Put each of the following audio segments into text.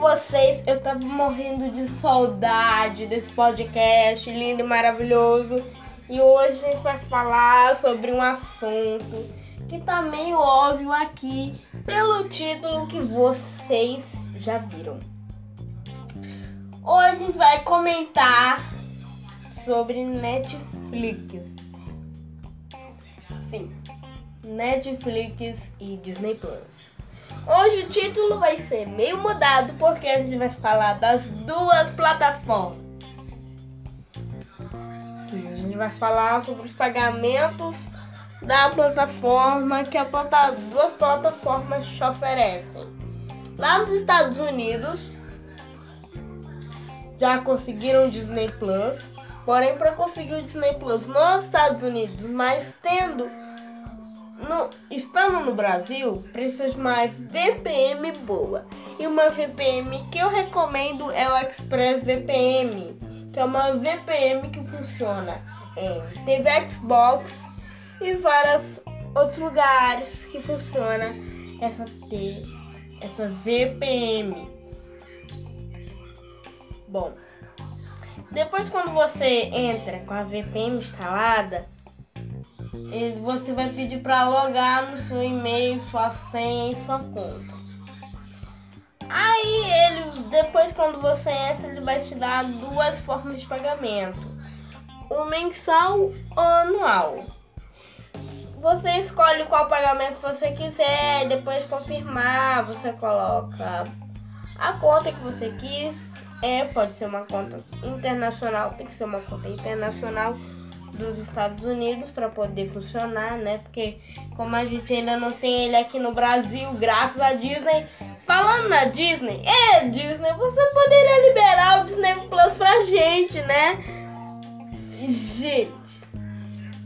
vocês, eu tava morrendo de saudade desse podcast lindo e maravilhoso. E hoje a gente vai falar sobre um assunto que tá meio óbvio aqui pelo título que vocês já viram. Hoje a gente vai comentar sobre Netflix. Sim, Netflix e Disney Plus. Hoje o título vai ser meio mudado porque a gente vai falar das duas plataformas. Sim, a gente vai falar sobre os pagamentos da plataforma que a plata, duas plataformas te oferecem. Lá nos Estados Unidos já conseguiram o Disney Plus, porém para conseguir o Disney Plus nos Estados Unidos, mas tendo no, estando no Brasil, precisa de uma VPN boa. E uma VPN que eu recomendo é o Express VPN, que é uma VPN que funciona em TV Xbox e vários outros lugares que funciona essa T, essa VPN. Bom, depois quando você entra com a VPN instalada, você vai pedir para logar no seu e-mail, sua senha e sua conta. Aí ele, depois quando você entra, ele vai te dar duas formas de pagamento: o mensal ou anual. Você escolhe qual pagamento você quiser, depois de confirmar, você coloca a conta que você quis. É, pode ser uma conta internacional, tem que ser uma conta internacional dos Estados Unidos para poder funcionar, né? Porque como a gente ainda não tem ele aqui no Brasil, graças a Disney. Falando na Disney, é Disney, você poderia liberar o Disney Plus pra gente, né? Gente,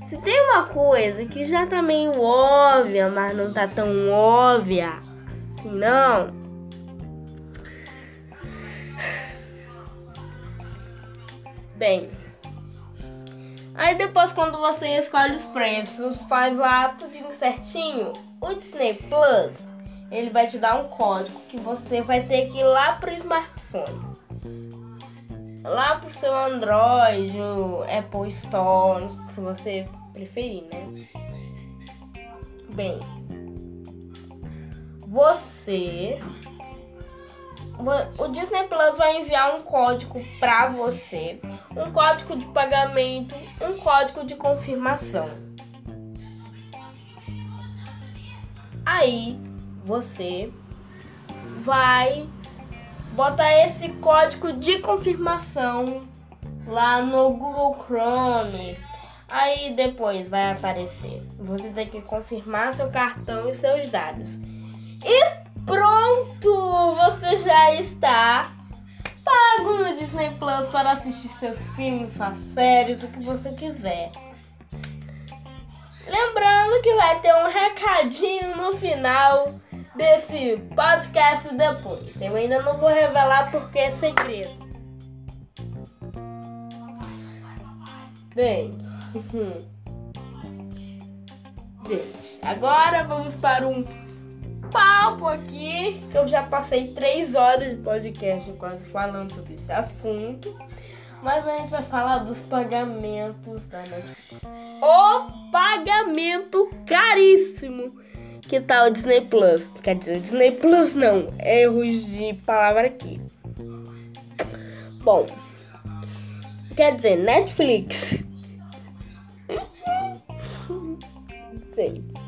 se tem uma coisa que já tá meio óbvia, mas não tá tão óbvia assim, não. Bem, Aí depois quando você escolhe os preços, faz lá tudo certinho, o Disney Plus, ele vai te dar um código que você vai ter que ir lá pro smartphone. Lá pro seu Android, o Apple Store, se você preferir, né? Bem, você o Disney Plus vai enviar um código para você, um código de pagamento, um código de confirmação. Aí você vai botar esse código de confirmação lá no Google Chrome. Aí depois vai aparecer. Você tem que confirmar seu cartão e seus dados. E Pronto! Você já está pago no Disney Plus para assistir seus filmes, suas séries, o que você quiser. Lembrando que vai ter um recadinho no final desse podcast depois. Eu ainda não vou revelar porque é segredo. Bem, gente, agora vamos para um papo aqui, que eu já passei três horas de podcast quase falando sobre esse assunto. Mas a gente vai falar dos pagamentos da Netflix. O pagamento caríssimo que tá o Disney Plus. Quer dizer, Disney Plus não. Erros de palavra aqui. Bom, quer dizer, Netflix. Gente.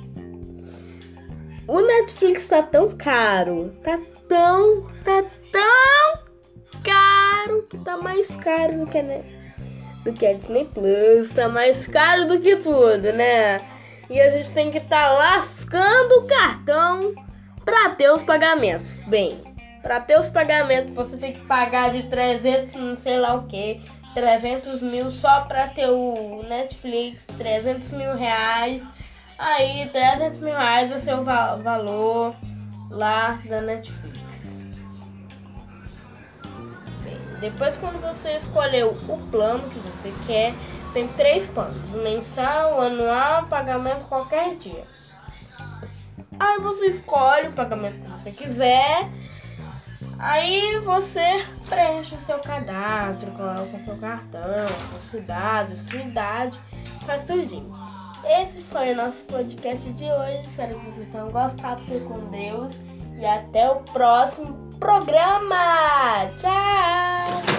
O Netflix tá tão caro, tá tão, tá tão caro que tá mais caro do que, né, do que a Disney Plus, tá mais caro do que tudo, né? E a gente tem que tá lascando o cartão pra ter os pagamentos. Bem, pra ter os pagamentos você tem que pagar de 300, não sei lá o que, 300 mil só pra ter o Netflix, 300 mil reais Aí, 300 mil reais vai ser o valor lá da Netflix. Bem, depois, quando você escolheu o plano que você quer, tem três planos: mensal, anual, pagamento qualquer dia. Aí você escolhe o pagamento que você quiser. Aí você preenche o seu cadastro, coloca o seu cartão, sua cidade, sua idade, faz tudinho. Esse foi o nosso podcast de hoje. Espero que vocês tenham gostado. Fique com Deus e até o próximo programa. Tchau!